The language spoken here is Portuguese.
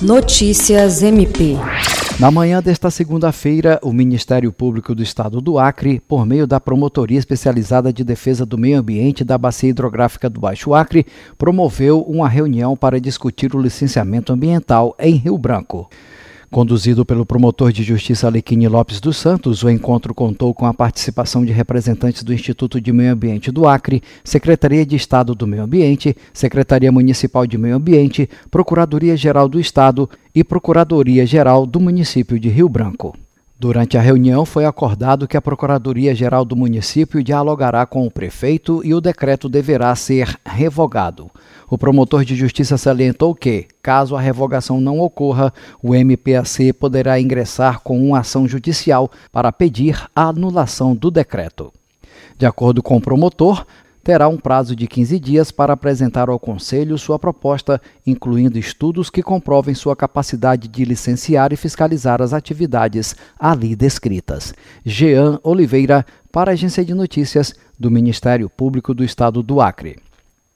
Notícias MP. Na manhã desta segunda-feira, o Ministério Público do Estado do Acre, por meio da Promotoria Especializada de Defesa do Meio Ambiente da Bacia Hidrográfica do Baixo Acre, promoveu uma reunião para discutir o licenciamento ambiental em Rio Branco. Conduzido pelo promotor de justiça Alequine Lopes dos Santos, o encontro contou com a participação de representantes do Instituto de Meio Ambiente do Acre, Secretaria de Estado do Meio Ambiente, Secretaria Municipal de Meio Ambiente, Procuradoria-Geral do Estado e Procuradoria-Geral do município de Rio Branco. Durante a reunião, foi acordado que a Procuradoria-Geral do município dialogará com o prefeito e o decreto deverá ser revogado. O promotor de justiça salientou que, caso a revogação não ocorra, o MPAC poderá ingressar com uma ação judicial para pedir a anulação do decreto. De acordo com o promotor, terá um prazo de 15 dias para apresentar ao Conselho sua proposta, incluindo estudos que comprovem sua capacidade de licenciar e fiscalizar as atividades ali descritas. Jean Oliveira, para a Agência de Notícias do Ministério Público do Estado do Acre.